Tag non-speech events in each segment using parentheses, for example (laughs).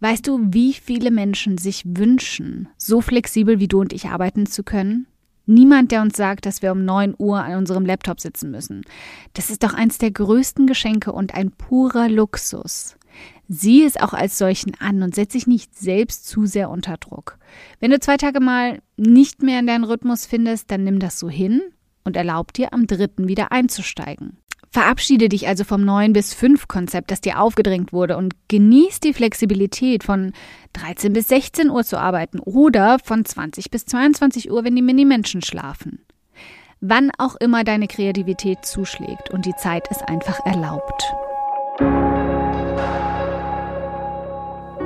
Weißt du, wie viele Menschen sich wünschen, so flexibel wie du und ich arbeiten zu können? Niemand, der uns sagt, dass wir um 9 Uhr an unserem Laptop sitzen müssen. Das ist doch eins der größten Geschenke und ein purer Luxus. Sieh es auch als solchen an und setz dich nicht selbst zu sehr unter Druck. Wenn du zwei Tage mal nicht mehr in deinen Rhythmus findest, dann nimm das so hin und erlaub dir, am dritten wieder einzusteigen. Verabschiede dich also vom 9 bis 5 Konzept, das dir aufgedrängt wurde und genieß die Flexibilität von 13 bis 16 Uhr zu arbeiten oder von 20 bis 22 Uhr, wenn die Mini-Menschen schlafen. Wann auch immer deine Kreativität zuschlägt und die Zeit ist einfach erlaubt.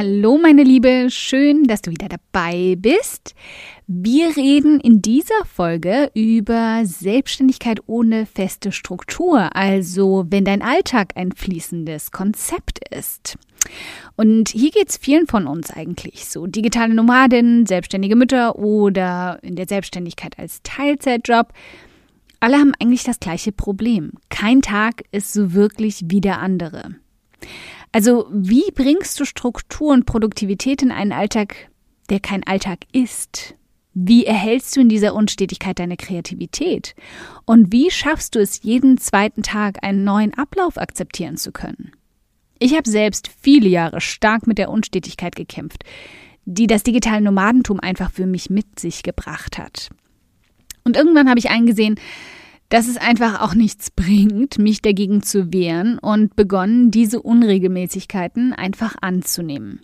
Hallo meine Liebe, schön, dass du wieder dabei bist. Wir reden in dieser Folge über Selbstständigkeit ohne feste Struktur, also wenn dein Alltag ein fließendes Konzept ist. Und hier geht es vielen von uns eigentlich so. Digitale Nomadin, selbstständige Mütter oder in der Selbstständigkeit als Teilzeitjob. Alle haben eigentlich das gleiche Problem. Kein Tag ist so wirklich wie der andere. Also wie bringst du Struktur und Produktivität in einen Alltag, der kein Alltag ist? Wie erhältst du in dieser Unstetigkeit deine Kreativität? Und wie schaffst du es, jeden zweiten Tag einen neuen Ablauf akzeptieren zu können? Ich habe selbst viele Jahre stark mit der Unstetigkeit gekämpft, die das digitale Nomadentum einfach für mich mit sich gebracht hat. Und irgendwann habe ich eingesehen, dass es einfach auch nichts bringt, mich dagegen zu wehren und begonnen, diese Unregelmäßigkeiten einfach anzunehmen.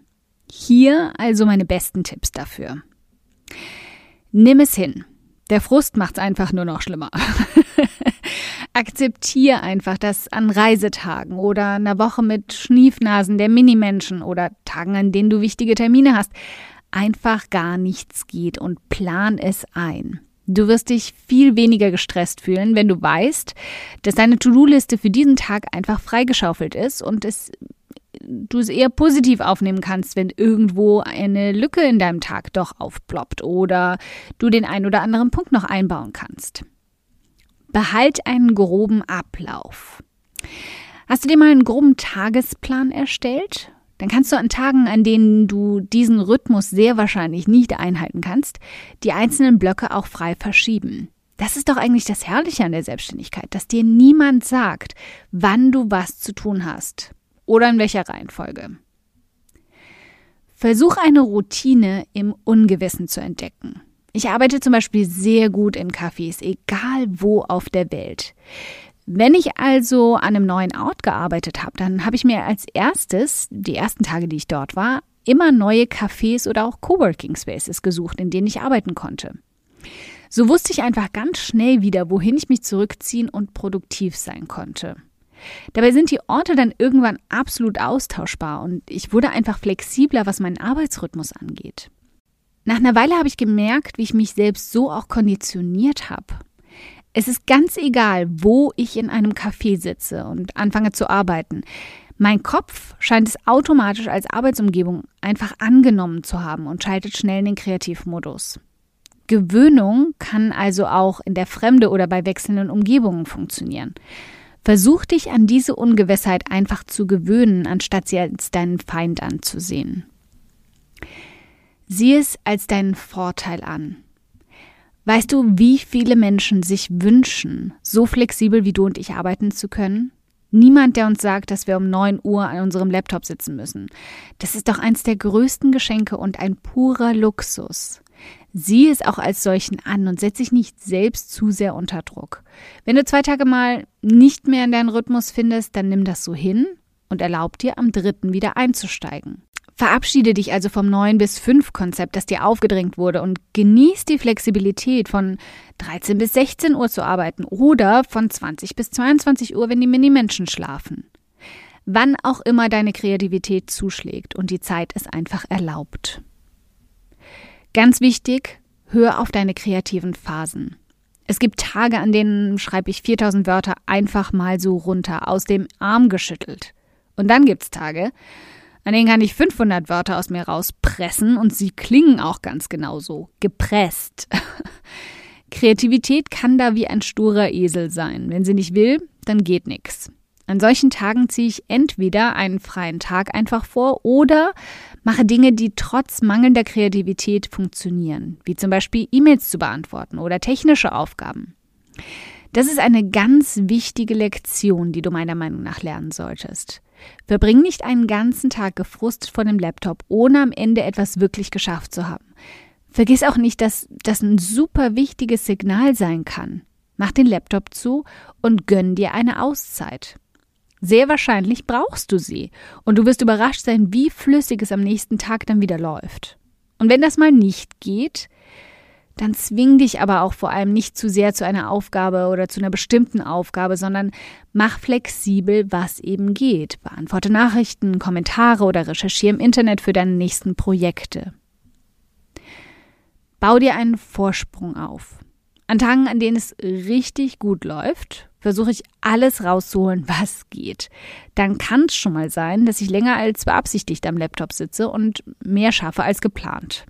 Hier also meine besten Tipps dafür. Nimm es hin. Der Frust macht es einfach nur noch schlimmer. (laughs) Akzeptier einfach, dass an Reisetagen oder einer Woche mit Schniefnasen der Minimenschen oder Tagen, an denen du wichtige Termine hast, einfach gar nichts geht und plan es ein. Du wirst dich viel weniger gestresst fühlen, wenn du weißt, dass deine To-Do-Liste für diesen Tag einfach freigeschaufelt ist und es, du es eher positiv aufnehmen kannst, wenn irgendwo eine Lücke in deinem Tag doch aufploppt oder du den einen oder anderen Punkt noch einbauen kannst. Behalt einen groben Ablauf. Hast du dir mal einen groben Tagesplan erstellt? Dann kannst du an Tagen, an denen du diesen Rhythmus sehr wahrscheinlich nicht einhalten kannst, die einzelnen Blöcke auch frei verschieben. Das ist doch eigentlich das Herrliche an der Selbstständigkeit, dass dir niemand sagt, wann du was zu tun hast oder in welcher Reihenfolge. Versuch eine Routine im Ungewissen zu entdecken. Ich arbeite zum Beispiel sehr gut in Cafés, egal wo auf der Welt. Wenn ich also an einem neuen Ort gearbeitet habe, dann habe ich mir als erstes, die ersten Tage, die ich dort war, immer neue Cafés oder auch Coworking Spaces gesucht, in denen ich arbeiten konnte. So wusste ich einfach ganz schnell wieder, wohin ich mich zurückziehen und produktiv sein konnte. Dabei sind die Orte dann irgendwann absolut austauschbar und ich wurde einfach flexibler, was meinen Arbeitsrhythmus angeht. Nach einer Weile habe ich gemerkt, wie ich mich selbst so auch konditioniert habe. Es ist ganz egal, wo ich in einem Café sitze und anfange zu arbeiten. Mein Kopf scheint es automatisch als Arbeitsumgebung einfach angenommen zu haben und schaltet schnell in den Kreativmodus. Gewöhnung kann also auch in der Fremde oder bei wechselnden Umgebungen funktionieren. Versuch dich an diese Ungewissheit einfach zu gewöhnen, anstatt sie als deinen Feind anzusehen. Sieh es als deinen Vorteil an. Weißt du, wie viele Menschen sich wünschen, so flexibel wie du und ich arbeiten zu können? Niemand, der uns sagt, dass wir um 9 Uhr an unserem Laptop sitzen müssen. Das ist doch eins der größten Geschenke und ein purer Luxus. Sieh es auch als solchen an und setz dich nicht selbst zu sehr unter Druck. Wenn du zwei Tage mal nicht mehr in deinen Rhythmus findest, dann nimm das so hin und erlaub dir, am dritten wieder einzusteigen. Verabschiede dich also vom 9 bis 5 Konzept, das dir aufgedrängt wurde und genieß die Flexibilität von 13 bis 16 Uhr zu arbeiten oder von 20 bis 22 Uhr, wenn die Mini-Menschen schlafen. Wann auch immer deine Kreativität zuschlägt und die Zeit es einfach erlaubt. Ganz wichtig, hör auf deine kreativen Phasen. Es gibt Tage, an denen schreibe ich 4000 Wörter einfach mal so runter, aus dem Arm geschüttelt. Und dann gibt's Tage, an denen kann ich 500 Wörter aus mir rauspressen und sie klingen auch ganz genauso. Gepresst. (laughs) Kreativität kann da wie ein sturer Esel sein. Wenn sie nicht will, dann geht nichts. An solchen Tagen ziehe ich entweder einen freien Tag einfach vor oder mache Dinge, die trotz mangelnder Kreativität funktionieren, wie zum Beispiel E-Mails zu beantworten oder technische Aufgaben. Das ist eine ganz wichtige Lektion, die du meiner Meinung nach lernen solltest. Verbring nicht einen ganzen Tag gefrustet vor dem Laptop, ohne am Ende etwas wirklich geschafft zu haben. Vergiss auch nicht, dass das ein super wichtiges Signal sein kann. Mach den Laptop zu und gönn dir eine Auszeit. Sehr wahrscheinlich brauchst du sie und du wirst überrascht sein, wie flüssig es am nächsten Tag dann wieder läuft. Und wenn das mal nicht geht, dann zwing dich aber auch vor allem nicht zu sehr zu einer Aufgabe oder zu einer bestimmten Aufgabe, sondern mach flexibel, was eben geht. Beantworte Nachrichten, Kommentare oder recherchiere im Internet für deine nächsten Projekte. Bau dir einen Vorsprung auf. An Tagen, an denen es richtig gut läuft, versuche ich alles rauszuholen, was geht. Dann kann es schon mal sein, dass ich länger als beabsichtigt am Laptop sitze und mehr schaffe als geplant.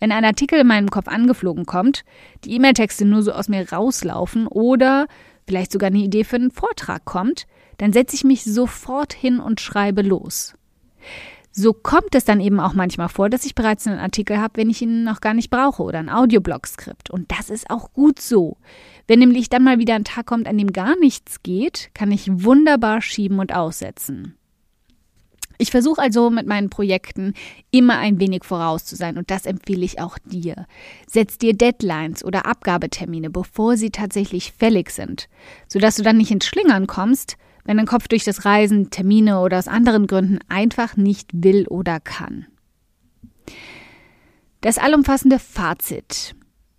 Wenn ein Artikel in meinem Kopf angeflogen kommt, die E-Mail-Texte nur so aus mir rauslaufen oder vielleicht sogar eine Idee für einen Vortrag kommt, dann setze ich mich sofort hin und schreibe los. So kommt es dann eben auch manchmal vor, dass ich bereits einen Artikel habe, wenn ich ihn noch gar nicht brauche oder ein Audioblog-Skript. Und das ist auch gut so. Wenn nämlich dann mal wieder ein Tag kommt, an dem gar nichts geht, kann ich wunderbar schieben und aussetzen. Ich versuche also mit meinen Projekten immer ein wenig voraus zu sein und das empfehle ich auch dir. Setz dir Deadlines oder Abgabetermine, bevor sie tatsächlich fällig sind, sodass du dann nicht ins Schlingern kommst, wenn dein Kopf durch das Reisen, Termine oder aus anderen Gründen einfach nicht will oder kann. Das allumfassende Fazit.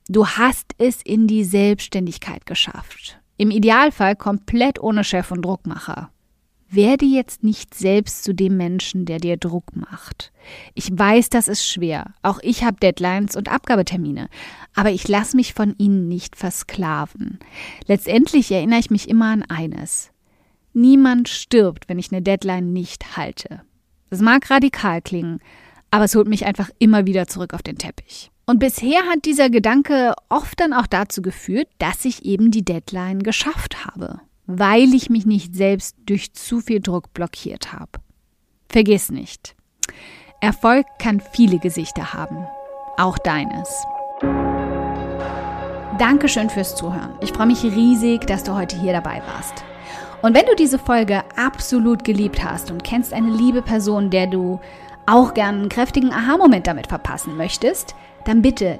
Du hast es in die Selbstständigkeit geschafft. Im Idealfall komplett ohne Chef und Druckmacher. Werde jetzt nicht selbst zu dem Menschen, der dir Druck macht. Ich weiß, das ist schwer. Auch ich habe Deadlines und Abgabetermine. Aber ich lasse mich von ihnen nicht versklaven. Letztendlich erinnere ich mich immer an eines. Niemand stirbt, wenn ich eine Deadline nicht halte. Das mag radikal klingen, aber es holt mich einfach immer wieder zurück auf den Teppich. Und bisher hat dieser Gedanke oft dann auch dazu geführt, dass ich eben die Deadline geschafft habe, weil ich mich nicht selbst durch zu viel Druck blockiert habe. Vergiss nicht, Erfolg kann viele Gesichter haben, auch deines. Dankeschön fürs Zuhören. Ich freue mich riesig, dass du heute hier dabei warst. Und wenn du diese Folge absolut geliebt hast und kennst eine liebe Person, der du auch gern einen kräftigen Aha-Moment damit verpassen möchtest, dann bitte